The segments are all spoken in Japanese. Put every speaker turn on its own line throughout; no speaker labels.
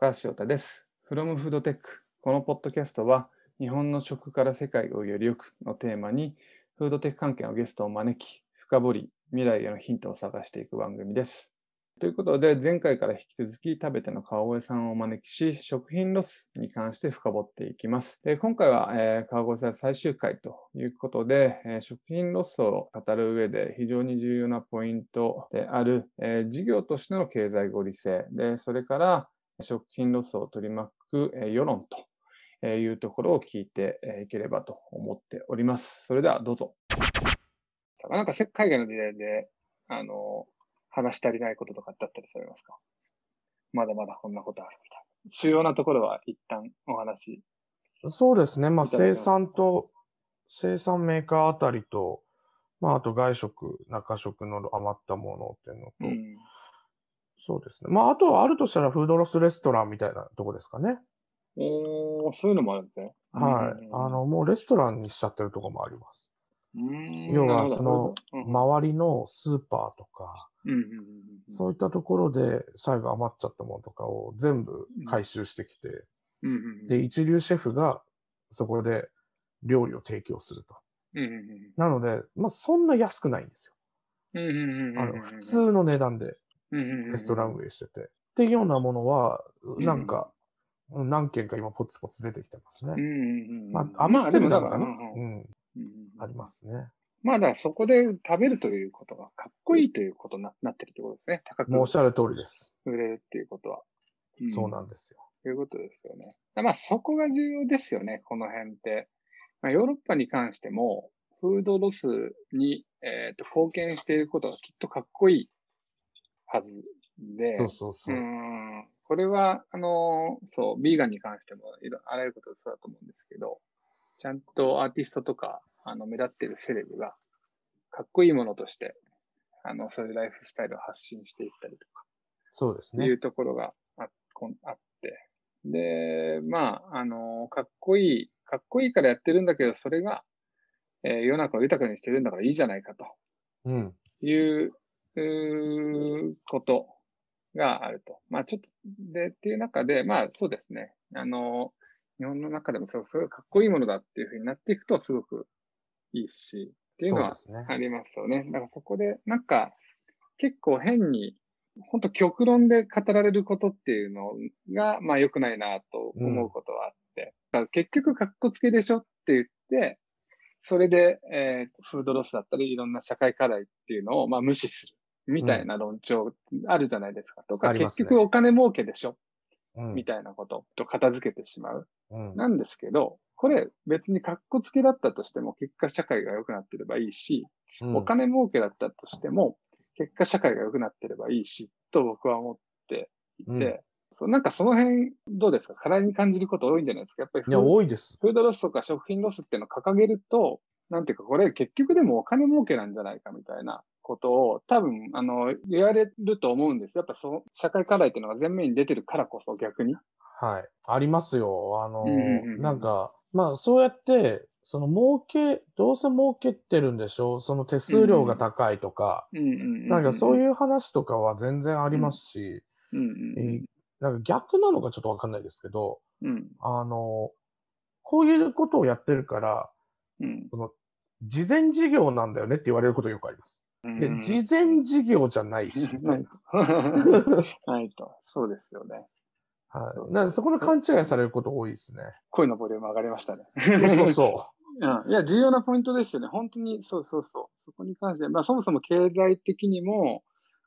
高橋翔太です。From Food Tech。このポッドキャストは、日本の食から世界をよりよくのテーマに、フードテック関係のゲストを招き、深掘り、未来へのヒントを探していく番組です。ということで、前回から引き続き TABETE の川越さんをお招きし、食品ロスに関して深掘っていきます。で今回は、えー川越さん最終回ということで、えー食品ロスを語る上で非常に重要なポイントである、えー事業としての経済合理性で、それから食品ロスを取り巻く、えー世論というところを聞いてえーいければと思っております。それではどうぞ。なんかせ海外の時代で、あの、話し足りないこととかだったりされますか？まだまだこんなことあるみたいな。主要なところは一旦お話。
そうですね。まあ、生産と、生産メーカーあたりと、まあ、あと外食、中食の余ったものっていうのと、
うん。
そうですね。まあ、あとはあるとしたらフードロスレストランみたいなとこですかね。
おー、そういうのもあるんですね。
はい。
うん
あの、もうレストランにしちゃってるとこもあります。
うん
要はその
うん
周りのスーパーとか、そういったところで最後余っちゃったものとかを全部回収してきて、で、一流シェフがそこで料理を提供すると。なので、まあ、そんな安くないんですよ。あの、普通の値段で
レ
レストラン運営してて。っていうようなものは、
ん
なんか、何件か今ポツポツ出てきてますね。
うんうんうん
まあ、アムステルダムかな、
まあでもだから
うん、ありますね。
まあだそこで食べるということがかっこいいということにななってるってことですね。高く
もうおっしゃる通りです。
売れるっていうことは。
そうなんんですよ。
ということですよね。まあそこが重要ですよね、この辺って。まあ、ヨーロッパに関しても、フードロスに、えー、と貢献していることがきっとかっこいいはずで、
そうそうそうう。
んこれは、あの、そう、ビーガンに関してもいろ、あらゆることそうだと思うんですけど、ちゃんとアーティストとか、あの、目立っているセレブが、かっこいいものとして、あの、そういうライフスタイルを発信していったりとか、
そうですね。
いうところがあこんあって、で、まあ、あの、かっこいい、かっこいいからやってるんだけど、それが、えー世の中を豊かにしてるんだからいいじゃないかと。
うん。
いう、ことがあると。まあちょっと、で、っていう中で、まあそうですね。あの、日本の中でもそう、すごいかっこいいものだっていうふうになっていくとすごくいいし、っていうのは。ありますよね。だからそこで、なんか、結構変に、本当極論で語られることっていうのが、まあ良くないなと思うことはあって、だから結局かっこつけでしょって言って、それで、えーフードロスだったり、いろんな社会課題っていうのを、まあ無視する。みたいな論調あるじゃないですか。とか、結局お金儲けでしょ。
うん。
みたいなことと片付けてしまう。
うん。
なんですけど、これ別に格好付けだったとしても結果社会が良くなってればいいし、
うん。
お金儲けだったとしても結果社会が良くなってればいいし、と僕は思っていて、
うん。
そうなんかその辺どうですか？課題に感じること多いんじゃないですか？やっぱりフ
いや、
ー
多いです。
フードロスとか食品ロスっていうのを掲げると、なんていうかこれ結局でもお金儲けなんじゃないかみたいなことを多分、あの、言われると思うんです。やっぱその社会課題っていうのが前面に出てるからこそ逆に。
はい。ありますよ。あのなんか、まあ、そうやって、その儲け、どうせ儲けてるんでしょうその手数料が高いとか、
うんうんうん
なんかそう
う
いう話とかは全然ありますし、
んうん
えーなんか逆なのかちょっとわかんないですけど、
うん
あの、こういうことをやってるから、
うん
その、事前事業なんだよねって言われることよくあります。で、
うん
事前事業じゃないし、
ないと。そうですよね。
はい。なんでそこの勘違いされること多いですね。
声のボリューム上がりましたね。
そうそうそ
うん。いや、重要なポイントですよね。本当に、そうそうそう。そこに関して、まあそもそも経済的にも、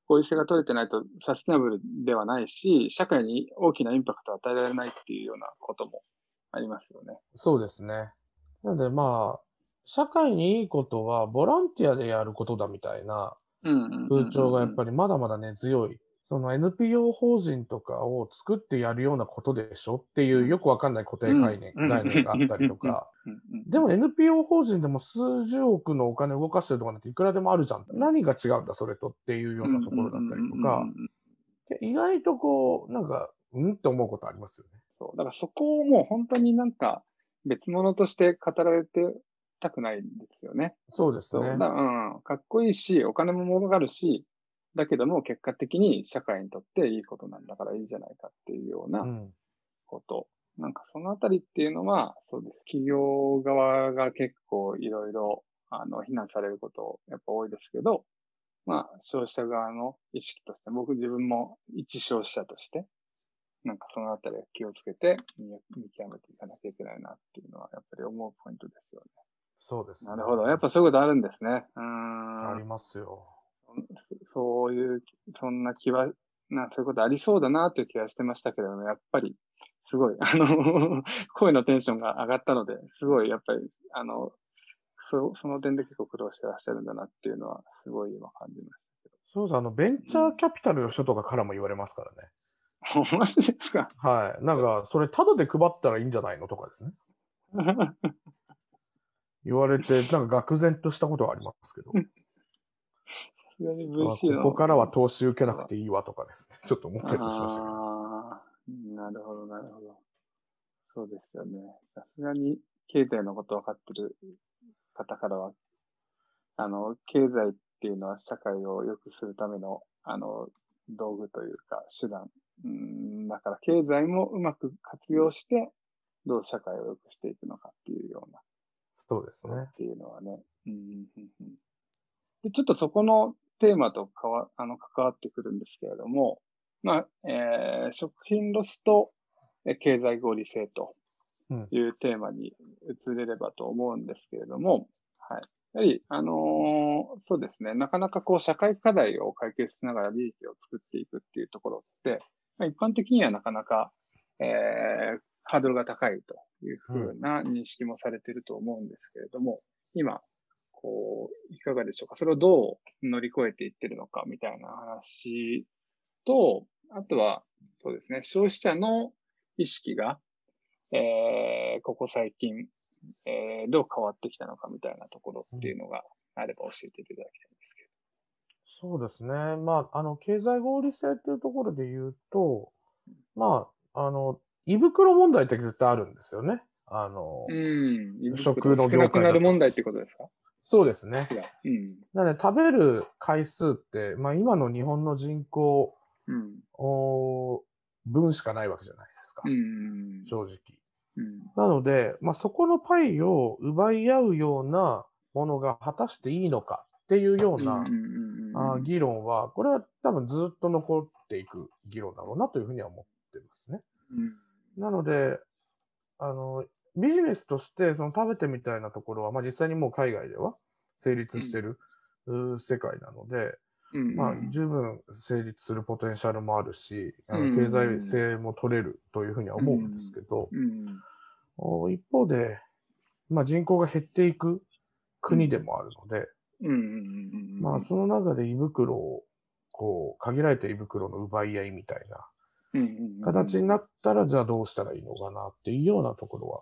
合理性が取れてないとサステナブルではないし、社会に大きなインパクトを与えられないっていうようなこともありますよね。
う。そうですね。なのでまあ、社会にいいことはボランティアでやることだみたいな。風潮がやっぱ
り。
りまだまだ根強い。その NPO 法人とかを作ってやるようなことでしょっていうよくわかんない固定概念、
うん
概念があったりとか。でも NPO 法人でも数十億のお金を動かしてるとかなんていくらでもあるじゃん。何が違うんだそれとっていうようなところだったりとか意外とこう、なんか、うんって思うことありますよね。
そう。だからそこをもう本当になんか別物として語られてたくないんですよね。
そうです。ね
だ。うん。かっこいいし、お金も儲かるし、だけども結果的に社会にとっていいことなんだからいいじゃないかっていうような
うん。
こと。なんかそのあたりっていうのは、そうです。企業側が結構いろいろ、あの、非難されることやっぱ多いですけど、まあ、消費者側の意識として、僕自分も一消費者として、なんかそのあたりは気をつけて見見極めていかなきゃいけないなっていうのは、やっぱり思うポイントですよね。
そうです、
なるほど。やっぱそういうことあるんですね。うーん。
ありますよ。
そそういう、そんな気は、な、そういうことありそうだなという気はしてましたけれども、やっぱり、すごい、あの、声のテンションが上がったので、すごい、やっぱり、あの、そその点で結構苦労してらっしゃるんだなっていうのは、すごい今感じまし
そうです。あの、ベンチャーキャピタルの人とかからも言われますからね。
た。マジですか？
はい。なんか、それタダで配ったらいいんじゃないのとかですね。言われて、なんか愕然としたことがありますけど。ここからは投資受けなくていいわとかですね。ちょっと思ったりもしましたけど。
ああ、なるほど、なるほど。そうですよね。さすがに経済のこと分かってる方からは、あの、経済っていうのは社会を良くするための、あの、道具というか手段。うん、だから経済もうまく活用して、どう社会を良くしていくのかっていうような
そうですね。
っていうのはね。うんうんうんうんで、ちょっとそこのテーマとかわあの関わってくるんですけれども、まあ、えー食品ロスとえー経済合理性と
うん
いうテーマに移れればと思うんですけれども、はい。やはり、あのーそうですね、なかなかこう社会課題を解決しながら利益を作っていくっていうところって、まあ一般的にはなかなか、えーハードルが高いというふうな認識もされていると思うんですけれども、今、こう、いかがでしょうか？それをどう乗り越えていってるのかみたいな話と、あとは、そうですね、消費者の意識が、えーここ最近、えーどう変わってきたのかみたいなところっていうのがあれば教えていただきたい
そうですね。まあ、あの、経済合理性っていうところで言うと、まあ、あの、胃袋問題って絶対あるんですよね。あの、
ど。うん。
食の業界
少なくなる問題ってことですか？
そうですね。
違う。うん。
なので、食べる回数って、まあ、今の日本の人口
うん。
お分しかないわけじゃないですか。
うん。
正直。
うん。
なので、まあ、そこのパイを奪い合うようなものが果たしていいのかっていうような、
うんうんうんうん
あー議論は、これは多分ずっと残っていく議論だろうなというふうには思ってますね。
うん。
なので、あの、ビジネスとしてその食べてみたいなところは、まあ実際にもう海外では成立してる、うー世界なので、
うん
まあ十分成立するポテンシャルもあるし、あ
うん
の経済性も取れるというふうには思うんですけど、一方で、まあ人口が減っていく国でもあるので、
うんうんうんうん
まあその中で胃袋を、こう、限られた胃袋の奪い合いみたいな形になったら、じゃあどうしたらいいのかなっていうようなところは、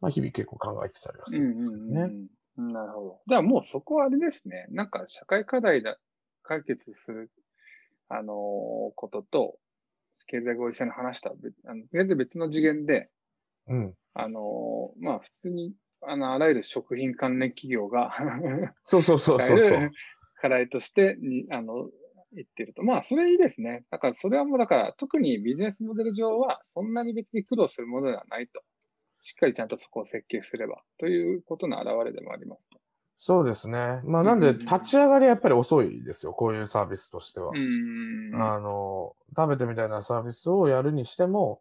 まあ日々結構考えてたりはするんですけどね。
なるほど。じゃあもうそこはあれですね。なんか社会課題だ、解決する、あのーことと、経済合理性の話とは別あの全然別の次元で、
うん。
あのーまあ普通に、あの、あらゆる食品関連企業が
そうそうそうそうそう。
課題としてに、あの、言ってると。まあ、それいいですね。だから、それはもう、だから、特にビジネスモデル上は、そんなに別に苦労するものではないと。しっかりちゃんとそこを設計すれば、ということの表れでもあります。
そうですね。まあなんで立ち上がりはやっぱり遅いですよ。こういうサービスとしては
う。ん。
あの、食べてみたいなサービスをやるにしても、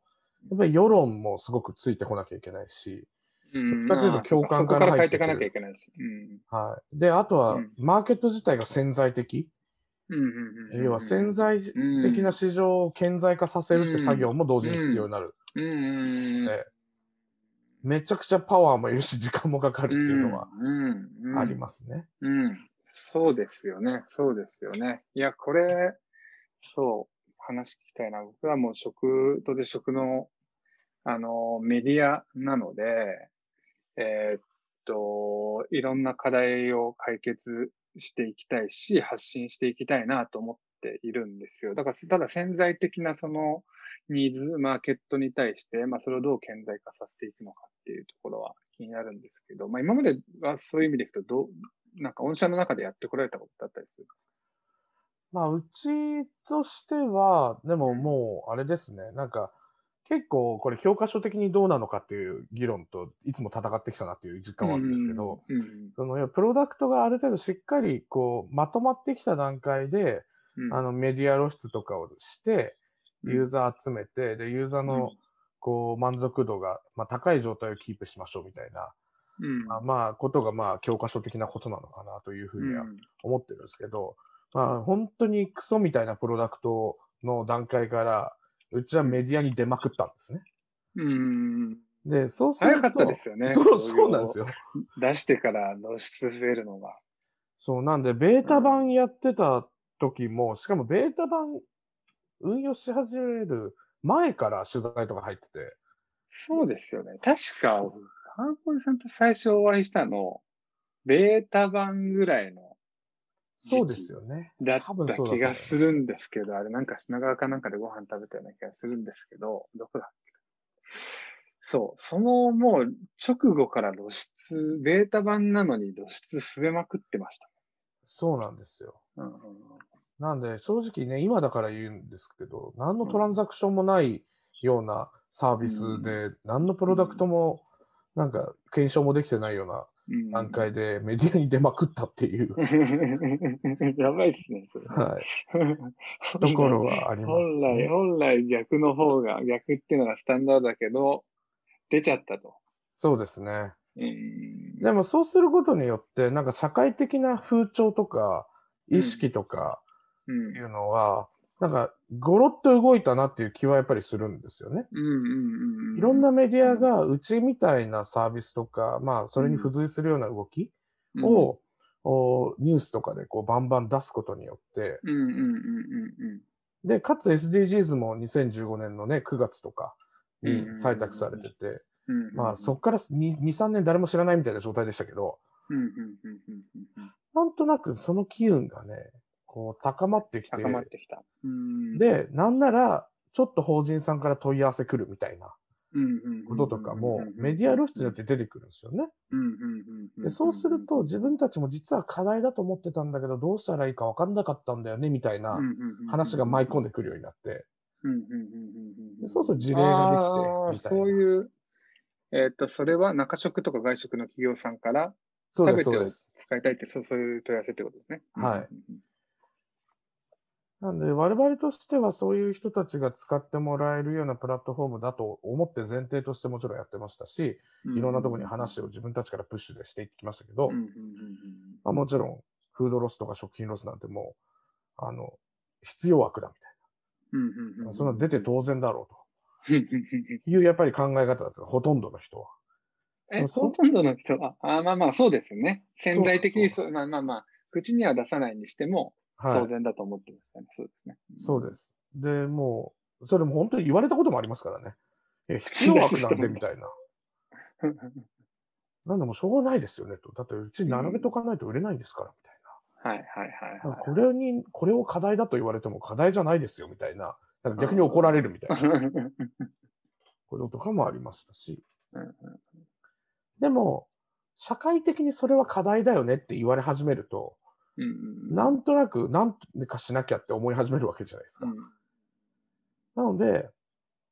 やっぱり世論もすごくついてこなきゃいけないし、
うん
どっちかというと共感から
変
入ってくる
えていかなきゃいけないし。うん。
はい。で、あとは
うん、
マーケット自体が潜在的。
うんうんうんうん。
要は潜在的な市場を顕在化させるって作業も同時に必要になる。
うんうんうん。
でめちゃくちゃパワーもいるし、時間もかかるっていうのは
うんうん
ありますね。
うん。そうですよね。そうですよね。いや、これ、そう、話聞きたいな。僕はもう食とで食の、あの、メディアなので、えーっと、いろんな課題を解決していきたいし、発信していきたいなと思っているんですよ。だから、ただ潜在的なそのニーズ、マーケットに対して、まあ、それをどう顕在化させていくのかっていうところは気になるんですけど、まあ、今まではそういう意味でいくと、どう、なんか御社の中でやってこられたことだったりする
まあ、うちとしては、でももう、あれですね、なんか、結構これ教科書的にどうなのかっていう議論といつも戦ってきたなっていう実感はあるんですけど、
うんうん
そのプロダクトがある程度しっかりこうまとまってきた段階で、
うん。
あのメディア露出とかをして、
うん。
ユーザー集めて、で、ユーザー
うん。
のこう満足度が、まあ、高い状態をキープしましょうみたいな、
うん。
まあ、まあ、ことがまあ教科書的なことなのかなというふうには思ってるんですけど、まあ、本当にクソみたいなプロダクトの段階から、うちはメディアに出まくったんですね。
うん。
で、そうすると。
早かったですよね。
そう、そうなんです
よ。
よ。
出してから露出増えるのが。
そう、なんで、ベータ版やってた時も、しかもベータ版運用し始める前から取材とか入ってて、
そうですよね。確か、ハンコリさんと最初お会いしたの、ベータ版ぐらいの
そうですよね。
だっ
多分
た気がするんですけど、あれなんか品川かなんかでご飯食べたような気がするんですけど、どこだっけ？そう、そのもう直後から露出、ベータ版なのに露出増えまくってました。
そうなんですよ。
うんうん
なんで、正直ね、今だから言うんですけど、何のトランザクションもないようなサービスで、何のプロダクトも、なんか、検証もできてないような
うん
段階でメディアに出まくったっていう、
やばいっすね、それ。
はい、ところはあります
本来、
ね。
本来逆の方が、逆っていうのがスタンダードだけど、出ちゃったと。
そうですね。
うん
でもそうすることによって、なんか社会的な風潮とか、意識とか
うん
いうのは、なんか、ゴロッと動いたなっていう気はやっぱりするんですよね。
うんうんうんうん。
いろんなメディアがうちみたいなサービスとか、まあ、それに付随するような動きを、おニュースとかでこうバンバン出すことによって、
うんうんうんうん
で、かつ SDGs も2015年のね、9月とかに
うん
採択されてて、
うんうん。
まあ、そっから2、3年誰も知らないみたいな状態でしたけど、
うんうんうんうんうん。
なんとなくその機運がね、こう高まってきて、
高まってきた。うん、
で、なんなら、ちょっと法人さんから問い合わせ来るみたいなこととかも、メディア露出によって出てくるんですよね。でそうすると、自分たちも実は課題だと思ってたんだけど、どうしたらいいか分かんなかったんだよね、みたいな話が舞い込んでくるようになって、でそうすると事例ができて。
そういう、えっ、と、それは中食とか外食の企業さんから
そうです、
食べてを
そうです。
使いたいって、そうそういう問い合わせってことですね。
はい
うん
なんで、我々としてはそういう人たちが使ってもらえるようなプラットフォームだと思って前提としてもちろんやってましたし、
うん
いろんなところに話を自分たちからプッシュでしていきましたけど、もちろん、フードロスとか食品ロスなんてもう、あの、必要枠だみたい
うんうんうんう
な。
ん
そんなの出て当然だろう
うんうんうん
と いう、やっぱり考え方だったほとんどの人は。
え、ほとんどの人は、あまあまあそうですよね。潜在的に
そう
まあまあまあ、口には出さないにしても
はい。
当然だと思ってましたね。そうですね。
そうです。で、もう、それも本当に言われたこともありますからね。え、必要枠なんでみたいな。
す。
なんでもうしょうがないですよねと。だってうちに並べとかないと売れないんですから、みたい
はいはいはい
な。
はい。
これに、これを課題だと言われても課題じゃないですよ、みたいな。なんか逆に怒られるみたいなこととかもありましたし。でも、社会的にそれは課題だよねって言われ始めると、なんとなく、なんとかしなきゃって思い始めるわけじゃないですか。
うん
なので、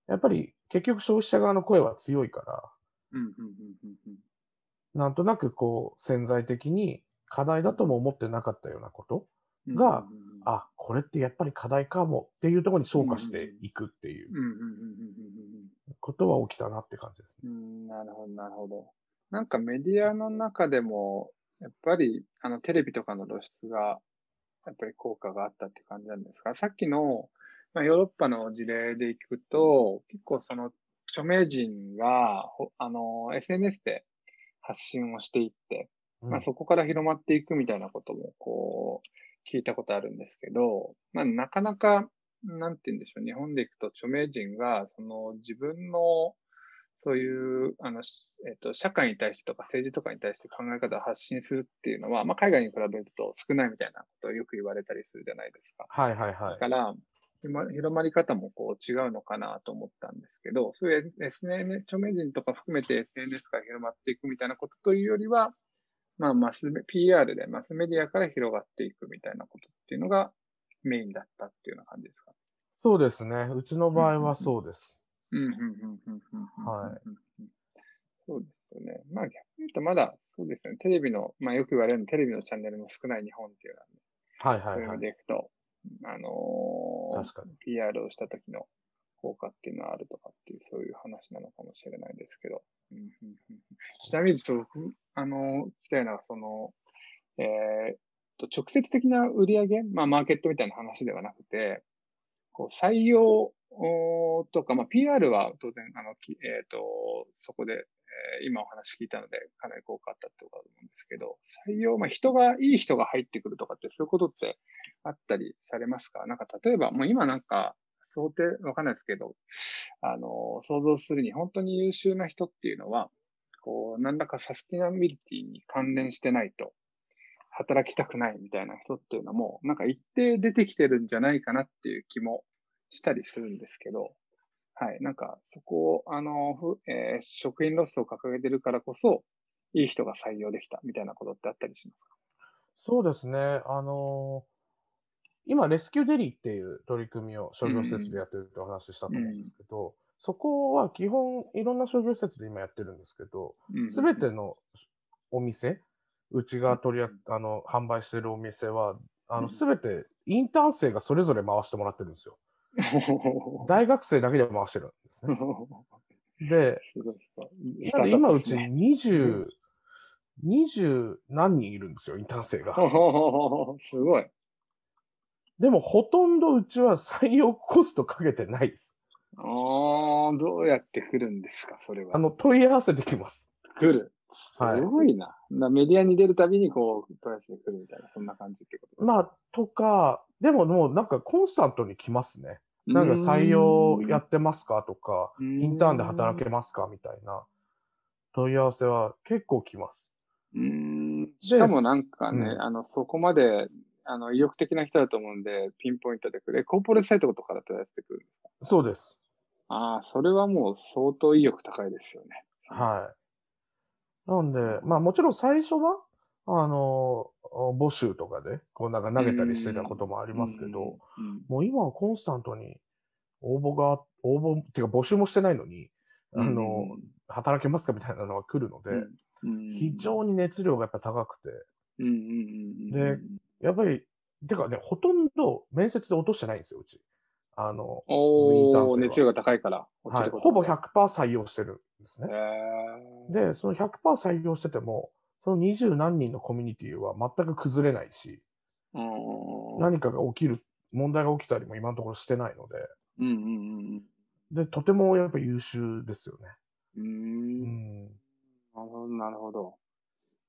やっぱり結局消費者側の声は強いから、なんとなくこう潜在的に課題だとも思ってなかったようなこと、
うん
があ、これってやっぱり課題かもっていうところに昇華していくっていうことは起きたなって感じですね。
なるほど、なるほど。なんかメディアの中でも、やっぱり、あの、テレビとかの露出が、やっぱり効果があったって感じなんですか？さっきの、まあ、ヨーロッパの事例でいくと、結構その、著名人が、ほあの、SNS で発信をしていって、
うん。
まあ、そこから広まっていくみたいなことも、こう、聞いたことあるんですけど、まあ、なかなか、なんて言うんでしょう、日本でいくと著名人が、その自分の、そういう、あの、しえっと、社会に対してとか政治とかに対して考え方を発信するっていうのは、まあ、海外に比べると少ないみたいなことをよく言われたりするじゃないですか。
はいはいはい。
だから、広ま広まり方もこう違うのかなと思ったんですけど、そういう SNS、著名人とか含めて SNS から広まっていくみたいなことというよりは、まあ、マスメ、PR でマスメディアから広がっていくみたいなことっていうのがメインだったっていうような感じですか？
そうですね。うちの場合はそうです。
うん、うん、うん、うん、うん。
はい
い。そうですよね。まあ逆に言うとまだ、そうですよね。テレビの、まあよく言われるのテレビのチャンネルも少ない日本っていうのは、ね、そうい
はいはいはい。
でいくと、あのー
確かに。
PR をした時の効果っていうのはあるとかっていう、そういう話なのかもしれないですけど。うんうんうんうんちなみに、ちょっと僕、あのー聞きたいのは、その、えーっと、直接的な売り上げ、まあ、マーケットみたいな話ではなくて、こう、採用とか、まあ、PR は当然、あの、きえーっと、そこで、えー今お話聞いたので、かなり効果あったってことだと思うんですけど、採用、まあ、人が、いい人が入ってくるとかって、そういうことってあったりされますか？なんか、例えば、もう今なんか、想定、わかんないですけど、あの、想像するに本当に優秀な人っていうのは、こう、何らかサスティナビリティに関連してないと、働きたくないみたいな人っていうのも、なんか一定出てきてるんじゃないかなっていう気もしたりするんですけど、はい、なんかそこを、あの、ふえー食品ロスを掲げてるからこそ、いい人が採用できたみたいなことってあったりしますか？
そうですね。あのー今、レスキューデリーっていう取り組みを商業施設でやってるってお話ししたと思うんですけど、そこは基本いろんな商業施設で今やってるんですけど、すべてのお店、うちが取りああの販売してるお店は、すべてインターン生がそれぞれ回してもらってるんですよ。
大
大学生だけで回してるんですね。で、
で
今うち
ね、
20、20何人いるんですよ、インターン生が。
すごい。
でもほとんどうちは採用コストかけてないです。
ああ、どうやって来るんですか、それは。
あの、問い合わせてきます。
来る。す
はい
ごいな。なメディアに出るたびにこう、トライして来るみたいな、そんな感じってこと
まあ、とか、でももうなんかコンスタントに来ますね。なんか採用やってますか？とか、
イ
インターンで働けますか？みたいな問い合わせは結構来ます。
うん。しかもなんかね、
うん
あの、そこまで、あの、意欲的な人だと思うんで、ピンポイントで来る。えコーポレートサイトとかだとやってくるんですか？
そうです。
ああ、それはもう相当意欲高いですよね。
はい。なんで、まあもちろん最初は、あの、募集とかで、こうなんか投げたりしてたこともありますけど、
うん、
もう今はコンスタントに応募が、応募っていうか募集もしてないのに、あの、働けますかみたいなのが来るので、
うん、
非常に熱量がやっぱ高くて、でやっぱり、てかね、ほとんど面接で落としてないんですよ、うち。あの、インターン
お熱量が高いから。
はい、ほぼ100%採用してるんですね。で、その100%採用してても、その20何人のコミュニティは全く崩れないし、
うん
何かが起きる、問題が起きたりも今のところしてないので、
うんうん
で、とてもやっぱり優秀ですよね。
うん。なるほど、なるほど。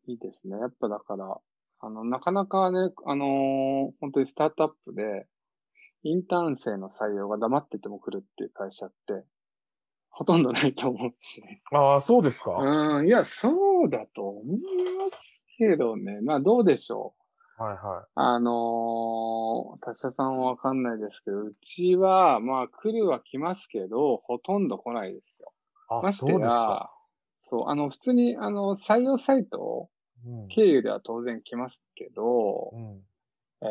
いいですね。やっぱだから、あの、なかなかね、あのー本当にスタートアップで、インターン生の採用が黙ってても来るっていう会社って、ほとんどないと思うしね。
ああ、そうですか。
うん、いや、そうだと思いますけどね。まあ、どうでしょう。
はいは
あのー、達者さんはわかんないですけど、うちは、まあ、来るは来ますけど、ほとんど来ないですよ。
い。あ、
ま
そうですか。
そう、あの、普通に、あの、採用サイト
うん。
経由では当然来ますけど、
うん。
え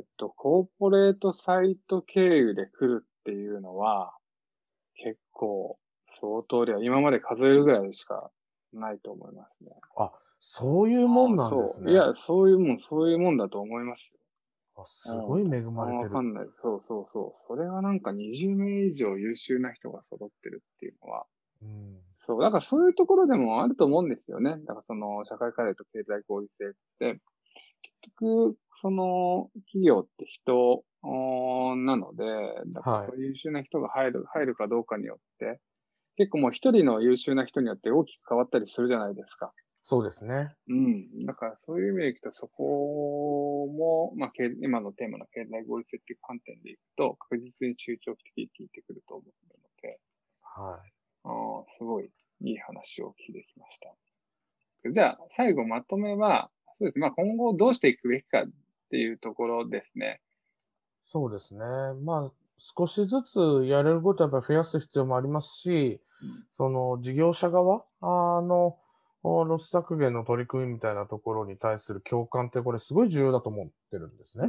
ーっと、コーポレートサイト経由で来るっていうのは、結構、相当量、今まで数えるぐらいしかないと思いますね。
あ、そういうもんなんですね。
そういや、そういうもん、そういうもんだと思いますよ。
あすごい恵まれてる
わか。んない。そうそうそう。それはなんか20名以上優秀な人が揃ってるっていうのは、
うん。
そう、だからそういうところでもあると思うんですよね。だからその社会課題と経済合理性って、結局、その企業って人なので、だから優秀な人が入る、入るかどうかによって、結構もう一人の優秀な人によって大きく変わったりするじゃないですか。
そうですね。
うん。だからそういう意味でいくと、そこも、まあ、経今のテーマの経済合理性っていう観点でいくと、確実に中長期的に効いてくると思うので、
はい。
あーすごいいい話を聞いてきました。じゃあ、最後まとめは、そうですね。まあ、今後どうしていくべきかっていうところですね。
そうですね。まあ、少しずつやれることはやっぱり増やす必要もありますし、その事業者側あのロス削減の取り組みみたいなところに対する共感ってこれすごい重要だと思ってるんですね。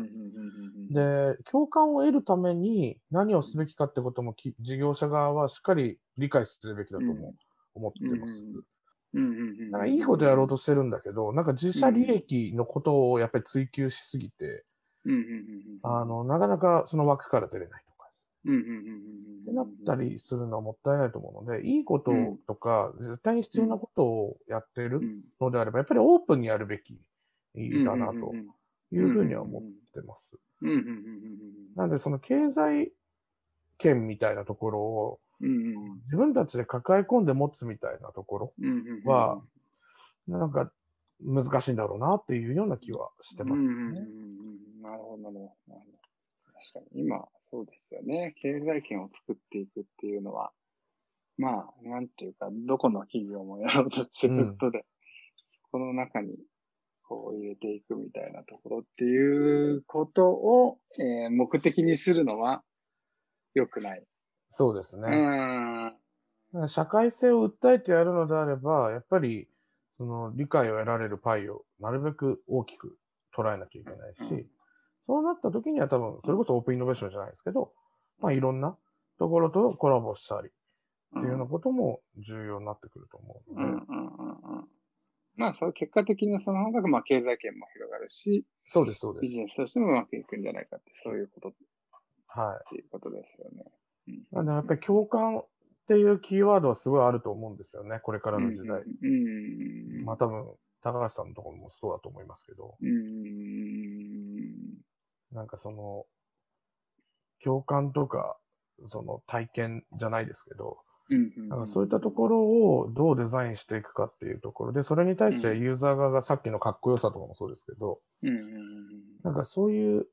で、共感を得るために何をすべきかってことも事業者側はしっかり理解するべきだと思,、思ってます。なんかいいことやろうとしてるんだけど、なんか自社利益のことをやっぱり追求しすぎて、あの、なかなかその枠から出れないとかです。ってなったりするのはもったいないと思うので、いいこととか、絶対に必要なことをやってるのであれば、やっぱりオープンにやるべきだなというふうには思ってます。なんで、その経済圏みたいなところを、自分たちで抱え込んで持つみたいなところは、なんか難しいんだろうなっていうような気はしてますよね。
なるほど、なるほど。確かに今、そうですよね。経済圏を作っていくっていうのは、まあ、なんていうか、どこの企業もやろうとすることで、うん、そこの中にこう入れていくみたいなところっていうことを、えー、目的にするのは良くない。
そうですね。社会性を訴えてやるのであれば、やっぱり、その理解を得られるパイをなるべく大きく捉えなきゃいけないし、うん、そうなった時には多分、それこそオープンイノベーションじゃないですけど、まあいろんなところとコラボしたりっていうようなことも重要になってくると思うので。
まあ、そう結果的にその方が、まあ、経済圏も広がるし、
そうです、そうです。
ビジネスとしてもうまくいくんじゃないかって、そういうこと、
はい。
っていうことですよね。
うん、やっぱり共感っていうキーワードはすごいあると思うんですよね、これからの時代。うん、まあ多分、高橋さんのところもそうだと思いますけど。うん、なんかその、共感とか、その体験じゃないですけど、なんかそういったところをどうデザインしていくかっていうところで、それに対してユーザー側がさっきのかっこよさとかもそうですけど、なんかそういう、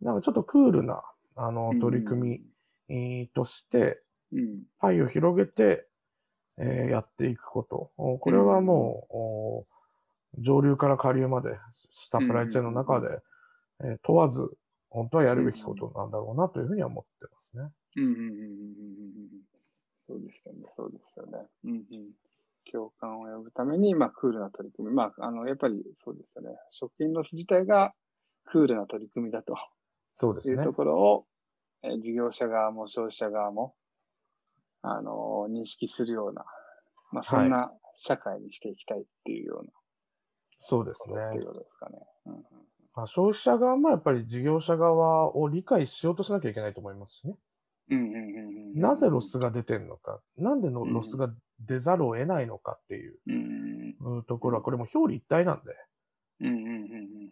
なんかちょっとクールな、あの、取り組みとして、パイを広げて、えー、やっていくこと。これはもう、上流から下流まで、サプライチェーンの中で、えー、問わず、本当はやるべきことなんだろうなというふうには思ってますね。うんうんうんうん
そうですよね、そうですよね。うんうん。共感を呼ぶために、まあ、クールな取り組み。まあ、あの、やっぱりそうですよね。食品ロス自体がクールな取り組みだと。
そうですね。
いうところを、えー、事業者側も消費者側も、あのー、認識するような、まあ、そんな社会にしていきたいっていうような、はい、
そうですね。
っていうことですかね。うんうん
まあ、消費者側もやっぱり事業者側を理解しようとしなきゃいけないと思いますしね。なぜロスが出てるのか、なんでのロスが出ざるを得ないのかっていう、ところは、これも表裏一体なんで、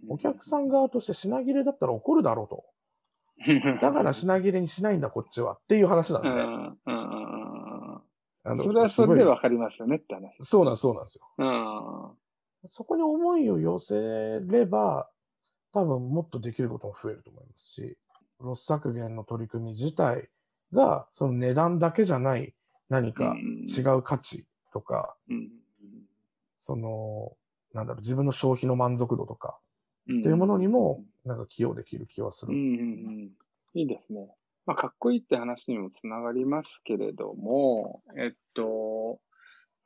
お客さん側として品切れだったら怒るだろうと。だから品切れにしないんだ、こっちは。っていう話なんで。
あのそれはそれでわかりますよねって話。
そうなんそうなんですよ。そこに思いを寄せれば、多分もっとできることも増えると思いますし、ロス削減の取り組み自体が、その値段だけじゃない何か違う価値とか、その、なんだろう、自分の消費の満足度とか、っていうものにも、なんか寄与できる気はするんですけど、ね
いいですね。まあ、かっこいいって話にもつながりますけれども、えっと、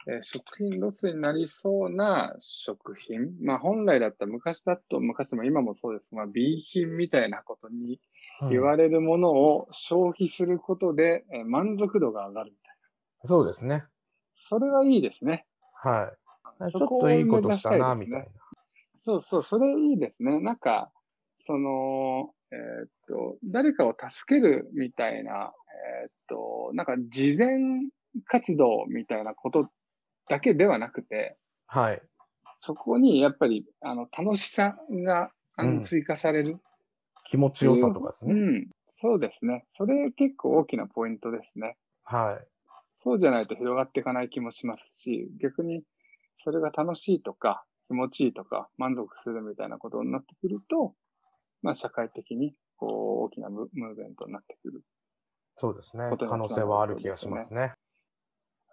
えー、食品ロスになりそうな食品。まあ本来だったら昔だと、昔も今もそうです。まあ B 品みたいなことに言われるものを消費することで、え満足度が上がるみたい
な。そうですね。
それはいいですね。
はい。ちょっといいことしたな、みたいな。
そうそう、それいいですね。なんか、その、えー、っと、誰かを助けるみたいな、えー、っと、なんか事前活動みたいなことだけではなくて、
はい。
そこにやっぱり、あの、楽しさが、あの、追加される。
気持ちよさとかですね。
うん。そうですね。それ結構大きなポイントですね。
はい。
そうじゃないと広がっていかない気もしますし、逆にそれが楽しいとか、気持ちいいとか、満足するみたいなことになってくると、まあ社会的にこう大きなムーブメントになってくる。
そうですね。可能性はある気がしますね。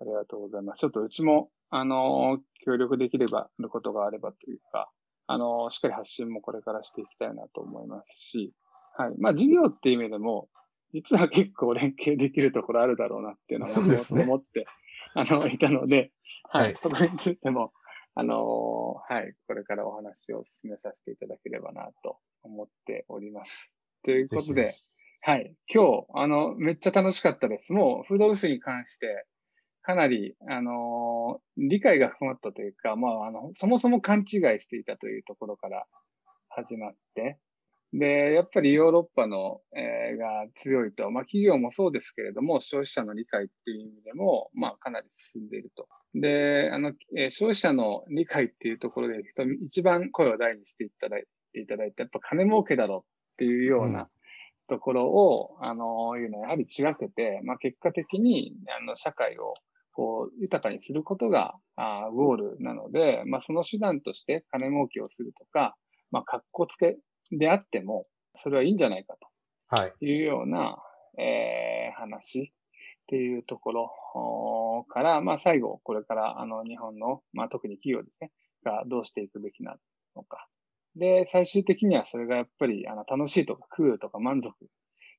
ありがとうございます。ちょっとうちも、あの、協力できれば、ることがあればというか、あの、しっかり発信もこれからしていきたいなと思いますし、はい。まあ、事業っていう意味でも、実は結構連携できるところあるだろうなっていうのを思って、あの、いたので、はい。そこについても、あのーはい、これからお話を進めさせていただければなと思っております。ということではい、今日、あの、めっちゃ楽しかったです。もう、フードロスに関して、かなり、あのー理解が深まったというか、まあ、あの、そもそも勘違いしていたというところから始まって、で、やっぱりヨーロッパの、えーが強いと、まあ企業もそうですけれども、消費者の理解っていう意味でも、まあかなり進んでいると。で、あの、えー消費者の理解っていうところでいくと、一番声を大にしていただいていただいて、やっぱ金儲けだろっていうよう
うん
なところを、あの、いうのはやはり違くて、まあ結果的に、あの、社会をこう、豊かにすることが、あーゴールなので、まあその手段として金儲けをするとか、まあ格好つけであっても、それはいいんじゃないか
はい。
というような、えー話っていうところから、まあ最後、これからあの日本の、まあ特に企業ですね、がどうしていくべきなのか。で、最終的にはそれがやっぱりあの楽しいとかクールとか満足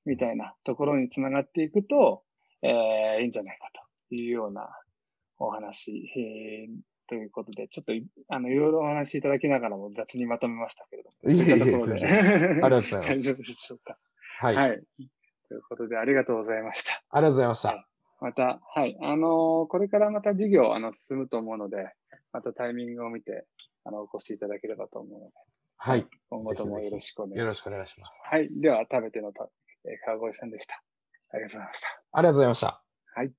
みたいなところにつながっていくと、えーいいんじゃないかというようなお話、えーということで、ちょっといあのいろいろお話しいただきながらも雑にまとめましたけれども。
いえいえありがとうございます
大丈夫でしょうか？
はい。
はい。ということで、ありがとうございました。
ありがとうございました。
はいまた、はい。あのーこれからまた授業、あの、進むと思うので、またタイミングを見て、あの、お越しいただければと思うので、
はい。
今後ともよろしくお願いします。
よろしくお願いします。
はい。では、食べてのた、えー川越さんでした。ありがとうございました。
ありがとうございました。
はい。